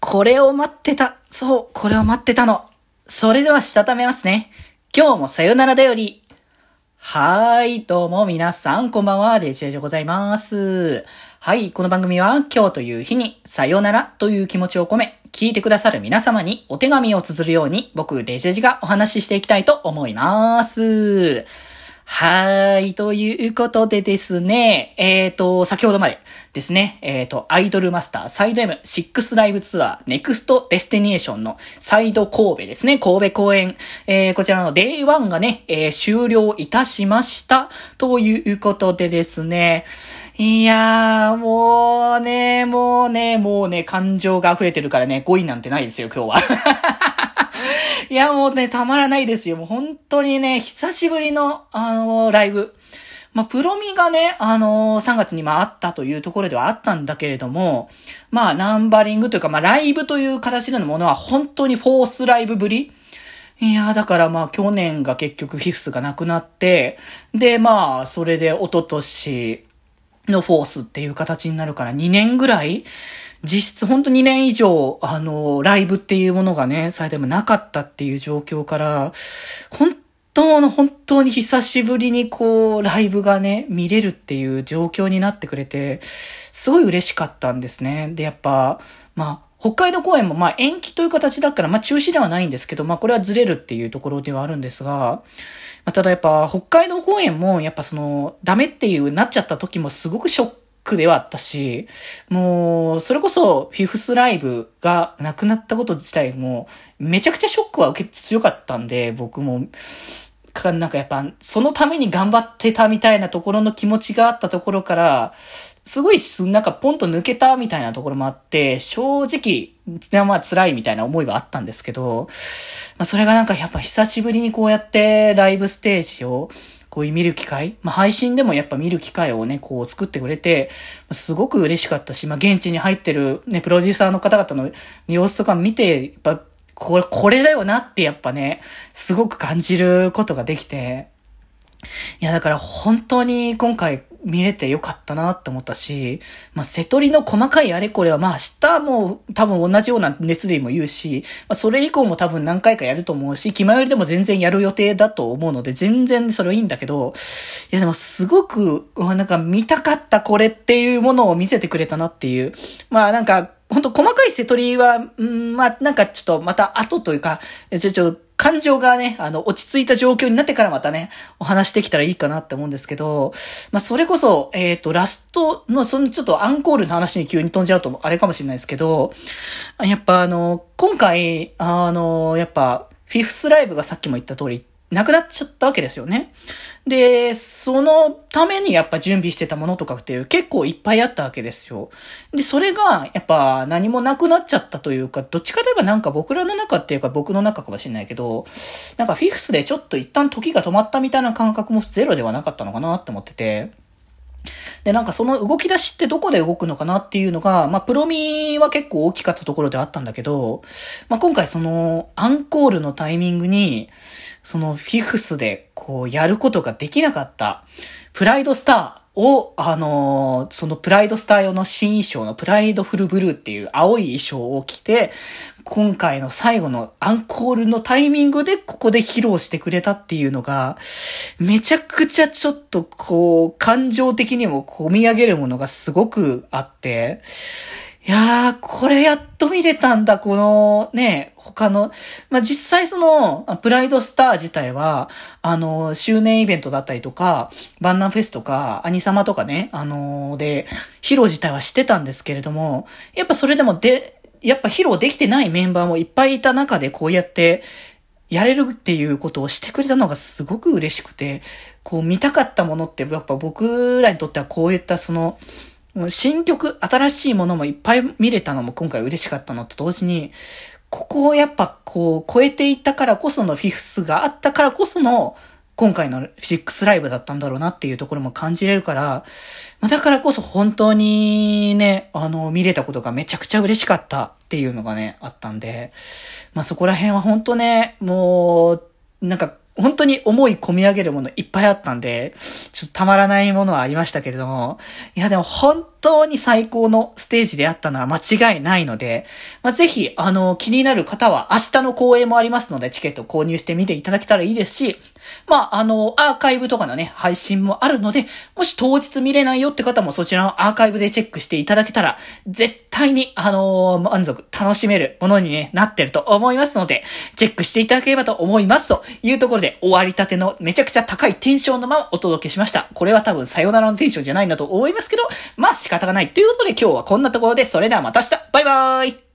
これを待ってた。そう、これを待ってたの。それではしたためますね。今日もさよならだより。はーい、どうも皆さん、こんばんは、デジェジでございます。はい、この番組は今日という日にさよならという気持ちを込め、聞いてくださる皆様にお手紙を綴るように僕、デジェジがお話ししていきたいと思います。はい。ということでですね、えっ、ー、と、先ほどまでですね、えっ、ー、と、アイドルマスターサイド M6 ライブツアーネクストデスティネーションのサイド神戸ですね、神戸公演、えー、こちらの Day1 がね、えー、終了いたしました。ということでですね、いやー、もうね、もうね、もうね、感情が溢れてるからね、語彙なんてないですよ、今日は。いや、もうね、たまらないですよ。もう本当にね、久しぶりの、あのー、ライブ。まあ、プロミがね、あのー、3月にまああったというところではあったんだけれども、まあ、ナンバリングというか、まあ、ライブという形でのものは本当にフォースライブぶりいや、だからまあ去年が結局フィフスがなくなって、でまあそれで一昨年のフォースっていう形になるから2年ぐらい実質ほんと2年以上、あの、ライブっていうものがね、されてもなかったっていう状況から、本当の本当に久しぶりにこう、ライブがね、見れるっていう状況になってくれて、すごい嬉しかったんですね。で、やっぱ、まあ、北海道公演もまあ延期という形だったら、まあ中止ではないんですけど、まあこれはずれるっていうところではあるんですが、まあ、ただやっぱ北海道公演もやっぱそのダメっていうなっちゃった時もすごくショックではあったし、もう、それこそ、フィフスライブがなくなったこと自体も、めちゃくちゃショックは受け強かったんで、僕も、か、なんかやっぱ、そのために頑張ってたみたいなところの気持ちがあったところから、すごい、なんかポンと抜けたみたいなところもあって、正直、まあ辛いみたいな思いはあったんですけど、まあそれがなんかやっぱ久しぶりにこうやってライブステージをこういう見る機会、まあ、配信でもやっぱ見る機会をね、こう作ってくれて、すごく嬉しかったし、まあ、現地に入ってるね、プロデューサーの方々の様子とか見て、やっぱ、これ、これだよなってやっぱね、すごく感じることができて、いや、だから本当に今回見れてよかったなって思ったし、まあ、瀬戸りの細かいあれこれは、まあ、明日も多分同じような熱でも言うし、まあ、それ以降も多分何回かやると思うし、気前よりでも全然やる予定だと思うので、全然それはいいんだけど、いや、でもすごく、なんか見たかったこれっていうものを見せてくれたなっていう。まあ、なんか、ほんと細かい瀬戸りは、うん、まあ、なんかちょっとまた後というか、ちょ、ちょ、感情がね、あの、落ち着いた状況になってからまたね、お話できたらいいかなって思うんですけど、まあ、それこそ、えっ、ー、と、ラストの、そのちょっとアンコールの話に急に飛んじゃうと、あれかもしれないですけど、やっぱあの、今回、あの、やっぱ、フィフスライブがさっきも言った通り、なくなっちゃったわけですよね。で、そのためにやっぱ準備してたものとかっていう結構いっぱいあったわけですよ。で、それがやっぱ何もなくなっちゃったというか、どっちかといえばなんか僕らの中っていうか僕の中かもしれないけど、なんかフィフスでちょっと一旦時が止まったみたいな感覚もゼロではなかったのかなって思ってて。で、なんかその動き出しってどこで動くのかなっていうのが、まあ、プロミは結構大きかったところであったんだけど、まあ、今回その、アンコールのタイミングに、そのフィフスでこうやることができなかった、プライドスターを、あのー、そのプライドスター用の新衣装のプライドフルブルーっていう青い衣装を着て、今回の最後のアンコールのタイミングでここで披露してくれたっていうのが、めちゃくちゃちょっとこう、感情的にも込み上げるものがすごくあって、いやー、これやっと見れたんだ、このね、他の、まあ、実際その、プライドスター自体は、あの、周年イベントだったりとか、バンナンフェスとか、アニサマとかね、あので、披露自体はしてたんですけれども、やっぱそれでもで、やっぱ披露できてないメンバーもいっぱいいた中でこうやって、やれるっていうことをしてくれたのがすごく嬉しくて、こう見たかったものってやっぱ僕らにとってはこういったその、新曲、新しいものもいっぱい見れたのも今回嬉しかったのと同時に、ここをやっぱこう超えていったからこそのフィフスがあったからこその今回のフィックスライブだったんだろうなっていうところも感じれるから、だからこそ本当にね、あの、見れたことがめちゃくちゃ嬉しかったっていうのがね、あったんで、まあ、そこら辺は本当ね、もう、なんか、に思い込み上げるものいっぱいあったんで、ちょっとたまらないものはありましたけれども、いやでも本当に最高のステージであったのは間違いないので、まあ、ぜひ、あの、気になる方は明日の公演もありますので、チケット購入してみていただけたらいいですし、まあ、あの、アーカイブとかのね、配信もあるので、もし当日見れないよって方もそちらのアーカイブでチェックしていただけたら、絶対に、あの満足、楽しめるものに、ね、なってると思いますので、チェックしていただければと思いますというところで、終わりたてのめちゃくちゃ高いテンションのままお届けしました。これは多分さよならのテンションじゃないんだと思いますけど、まあ仕方がない。ということで今日はこんなところで、それではまた明日。バイバーイ。